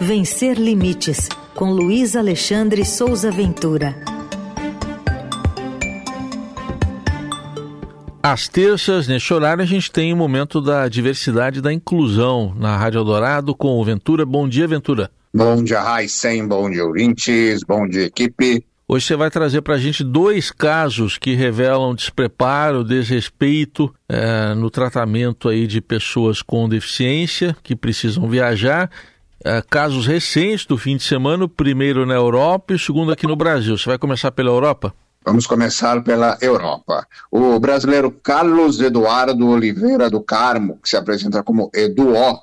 Vencer Limites, com Luiz Alexandre Souza Ventura. Às terças, neste horário, a gente tem o momento da diversidade e da inclusão na Rádio Eldorado com o Ventura. Bom dia, Ventura. Bom dia, Raíssen. Bom dia, ouvintes. Bom dia, equipe. Hoje você vai trazer para a gente dois casos que revelam despreparo, desrespeito é, no tratamento aí de pessoas com deficiência que precisam viajar é, casos recentes do fim de semana, o primeiro na Europa e o segundo aqui no Brasil. Você vai começar pela Europa? Vamos começar pela Europa. O brasileiro Carlos Eduardo Oliveira do Carmo, que se apresenta como Eduó,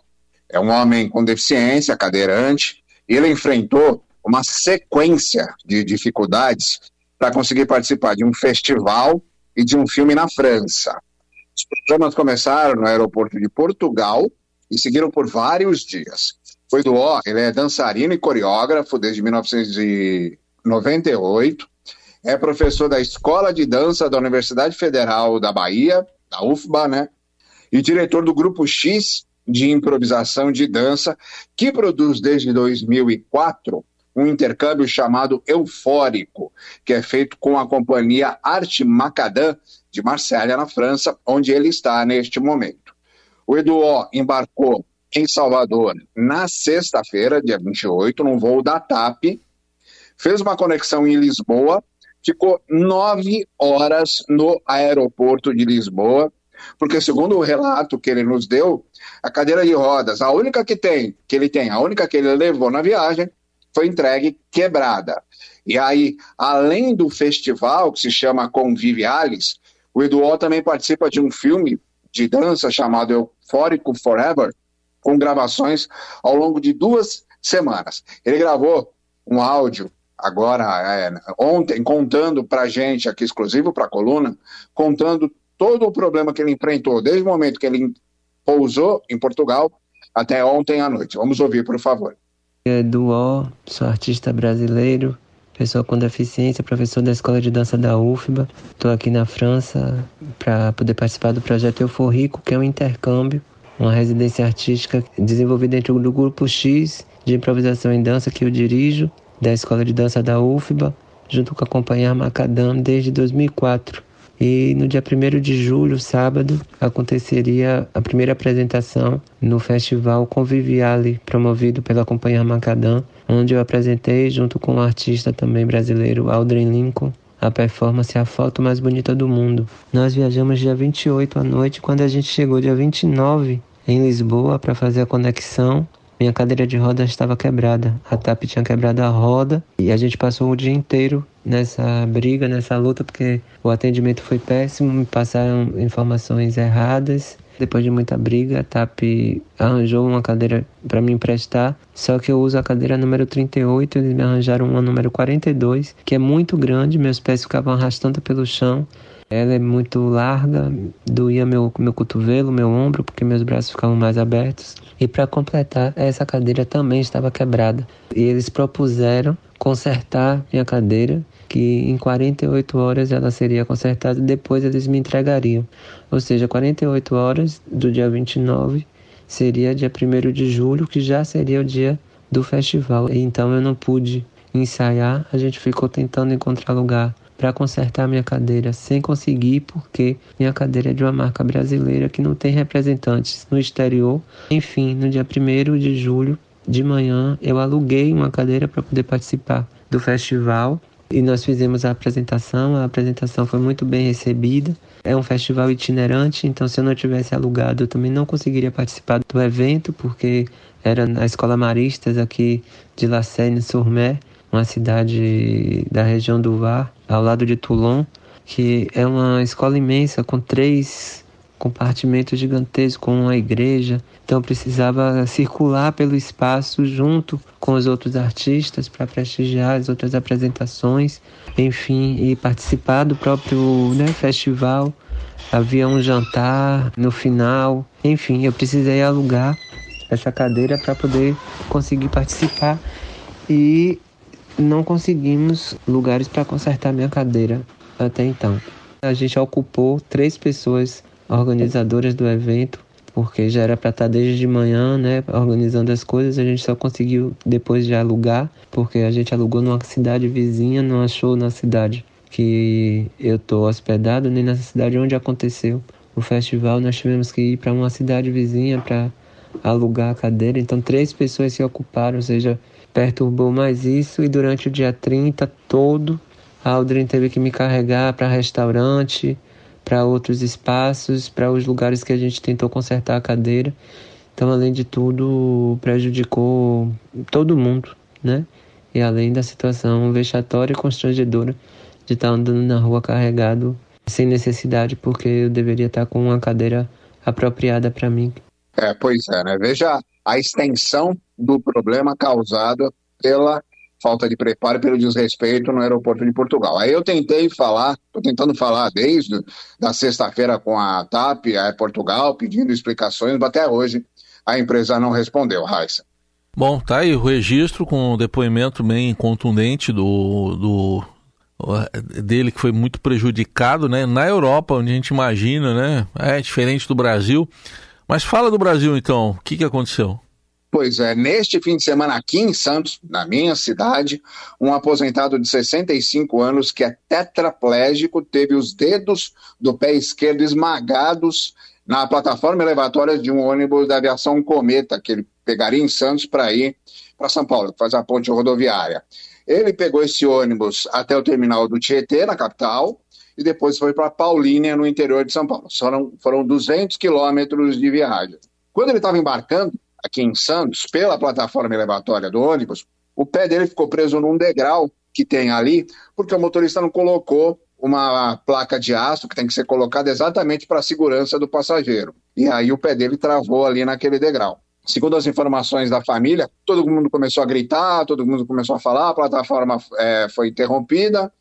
é um homem com deficiência, cadeirante, e ele enfrentou uma sequência de dificuldades para conseguir participar de um festival e de um filme na França. Os programas começaram no aeroporto de Portugal e seguiram por vários dias. Foi do ó, ele é dançarino e coreógrafo desde 1998. É professor da Escola de Dança da Universidade Federal da Bahia, da UFBA, né? E diretor do Grupo X de improvisação de dança, que produz desde 2004 um intercâmbio chamado Eufórico, que é feito com a companhia Arte Macadam de Marselha, na França, onde ele está neste momento. O Eduó embarcou em Salvador na sexta-feira, dia 28, num voo da TAP, fez uma conexão em Lisboa, ficou nove horas no aeroporto de Lisboa, porque segundo o relato que ele nos deu, a cadeira de rodas, a única que tem, que ele tem, a única que ele levou na viagem, foi entregue quebrada. E aí, além do festival que se chama Convivialis, o Eduardo também participa de um filme de dança chamado Eufórico Forever, com gravações ao longo de duas semanas. Ele gravou um áudio agora é, ontem contando para gente aqui exclusivo para a coluna, contando todo o problema que ele enfrentou desde o momento que ele pousou em Portugal até ontem à noite. Vamos ouvir, por favor. Eduó, sou artista brasileiro, pessoa com deficiência, professor da Escola de Dança da UFBA. Estou aqui na França para poder participar do projeto Euforico, que é um intercâmbio uma residência artística desenvolvida dentro do Grupo X de improvisação em dança que eu dirijo, da Escola de Dança da UFBA, junto com a Companhia Macadam desde 2004. E no dia 1 de julho, sábado, aconteceria a primeira apresentação no Festival Conviviale, promovido pela Companhia Macadam, onde eu apresentei, junto com o artista também brasileiro Aldrin Lincoln, a performance A Foto Mais Bonita do Mundo. Nós viajamos dia 28 à noite, quando a gente chegou dia 29 em Lisboa para fazer a conexão, minha cadeira de rodas estava quebrada. A TAP tinha quebrado a roda e a gente passou o dia inteiro nessa briga, nessa luta, porque o atendimento foi péssimo, me passaram informações erradas depois de muita briga, a TAP arranjou uma cadeira para me emprestar, só que eu uso a cadeira número 38, eles me arranjaram uma número 42, que é muito grande, meus pés ficavam arrastando pelo chão. Ela é muito larga, doía meu, meu cotovelo, meu ombro, porque meus braços ficavam mais abertos. E para completar, essa cadeira também estava quebrada. E eles propuseram consertar minha cadeira que em 48 horas ela seria consertada e depois eles me entregariam. Ou seja, 48 horas do dia 29 seria dia 1 de julho, que já seria o dia do festival. Então eu não pude ensaiar, a gente ficou tentando encontrar lugar para consertar minha cadeira, sem conseguir, porque minha cadeira é de uma marca brasileira que não tem representantes no exterior. Enfim, no dia 1 de julho, de manhã, eu aluguei uma cadeira para poder participar do festival e nós fizemos a apresentação. A apresentação foi muito bem recebida. É um festival itinerante, então se eu não tivesse alugado, eu também não conseguiria participar do evento, porque era na Escola Maristas aqui de La Seine-sur-Mer, uma cidade da região do Var, ao lado de Toulon, que é uma escola imensa com três compartimento gigantesco com uma igreja. Então precisava circular pelo espaço junto com os outros artistas para prestigiar as outras apresentações, enfim, e participar do próprio né, festival. Havia um jantar no final, enfim, eu precisei alugar essa cadeira para poder conseguir participar e não conseguimos lugares para consertar minha cadeira até então. A gente ocupou três pessoas organizadoras do evento porque já era para estar tá desde de manhã, né, organizando as coisas. A gente só conseguiu depois de alugar, porque a gente alugou numa cidade vizinha, não achou na cidade que eu tô hospedado, nem na cidade onde aconteceu o festival. Nós tivemos que ir para uma cidade vizinha para alugar a cadeira. Então, três pessoas se ocuparam, ou seja, perturbou mais isso. E durante o dia 30 todo, a Aldrin teve que me carregar para restaurante, para outros espaços, para os lugares que a gente tentou consertar a cadeira. Então, além de tudo, prejudicou todo mundo, né? E além da situação vexatória e constrangedora de estar andando na rua carregado sem necessidade, porque eu deveria estar com uma cadeira apropriada para mim. É, pois é, né? Veja a extensão do problema causado pela falta de preparo pelo desrespeito no aeroporto de Portugal. Aí eu tentei falar, estou tentando falar desde da sexta-feira com a TAP, a Portugal, pedindo explicações, mas até hoje a empresa não respondeu, Raíssa. Bom, tá aí o registro com o depoimento bem contundente do, do dele que foi muito prejudicado, né? Na Europa, onde a gente imagina, né? É diferente do Brasil. Mas fala do Brasil então, o que, que aconteceu? Pois é, neste fim de semana aqui em Santos, na minha cidade, um aposentado de 65 anos que é tetraplégico teve os dedos do pé esquerdo esmagados na plataforma elevatória de um ônibus da aviação Cometa, que ele pegaria em Santos para ir para São Paulo, fazer a ponte rodoviária. Ele pegou esse ônibus até o terminal do Tietê, na capital, e depois foi para Paulínia, no interior de São Paulo. Foram, foram 200 quilômetros de viagem. Quando ele estava embarcando, aqui em Santos, pela plataforma elevatória do ônibus, o pé dele ficou preso num degrau que tem ali, porque o motorista não colocou uma placa de aço que tem que ser colocada exatamente para a segurança do passageiro. E aí o pé dele travou ali naquele degrau. Segundo as informações da família, todo mundo começou a gritar, todo mundo começou a falar, a plataforma é, foi interrompida,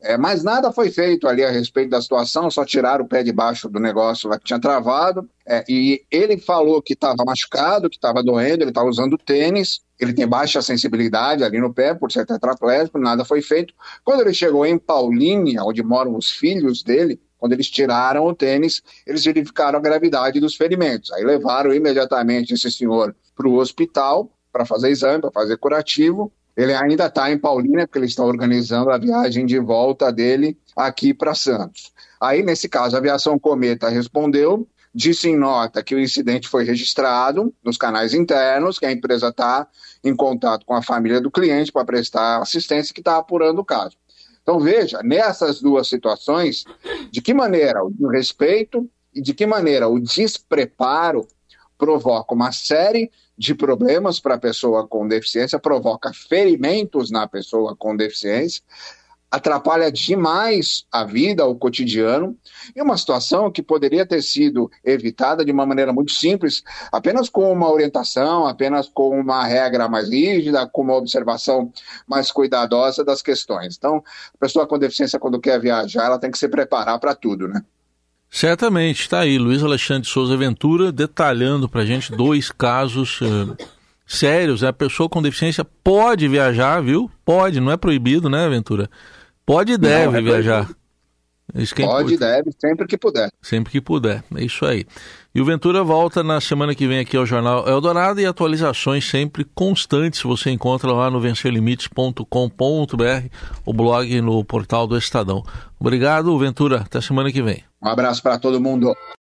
é, mas nada foi feito ali a respeito da situação, só tiraram o pé de baixo do negócio lá que tinha travado. É, e ele falou que estava machucado, que estava doendo, ele estava usando tênis, ele tem baixa sensibilidade ali no pé, por ser tetraplégico, nada foi feito. Quando ele chegou em Paulínia, onde moram os filhos dele, quando eles tiraram o tênis, eles verificaram a gravidade dos ferimentos. Aí levaram imediatamente esse senhor para o hospital para fazer exame, para fazer curativo. Ele ainda está em Paulínia, porque eles estão organizando a viagem de volta dele aqui para Santos. Aí, nesse caso, a aviação Cometa respondeu, disse em nota que o incidente foi registrado nos canais internos, que a empresa está em contato com a família do cliente para prestar assistência que está apurando o caso. Então, veja, nessas duas situações, de que maneira o respeito e de que maneira o despreparo provoca uma série de problemas para a pessoa com deficiência, provoca ferimentos na pessoa com deficiência, atrapalha demais a vida, o cotidiano, e uma situação que poderia ter sido evitada de uma maneira muito simples, apenas com uma orientação, apenas com uma regra mais rígida, com uma observação mais cuidadosa das questões. Então, a pessoa com deficiência, quando quer viajar, ela tem que se preparar para tudo, né? Certamente, está aí Luiz Alexandre Souza Ventura detalhando para a gente dois casos uh, sérios. Né? A pessoa com deficiência pode viajar, viu? Pode, não é proibido, né, Ventura? Pode e deve não, é viajar. É Pode e deve, sempre que puder. Sempre que puder, é isso aí. E o Ventura volta na semana que vem aqui ao Jornal Eldorado e atualizações sempre constantes você encontra lá no vencerlimites.com.br, o blog no portal do Estadão. Obrigado, Ventura. Até semana que vem. Um abraço para todo mundo.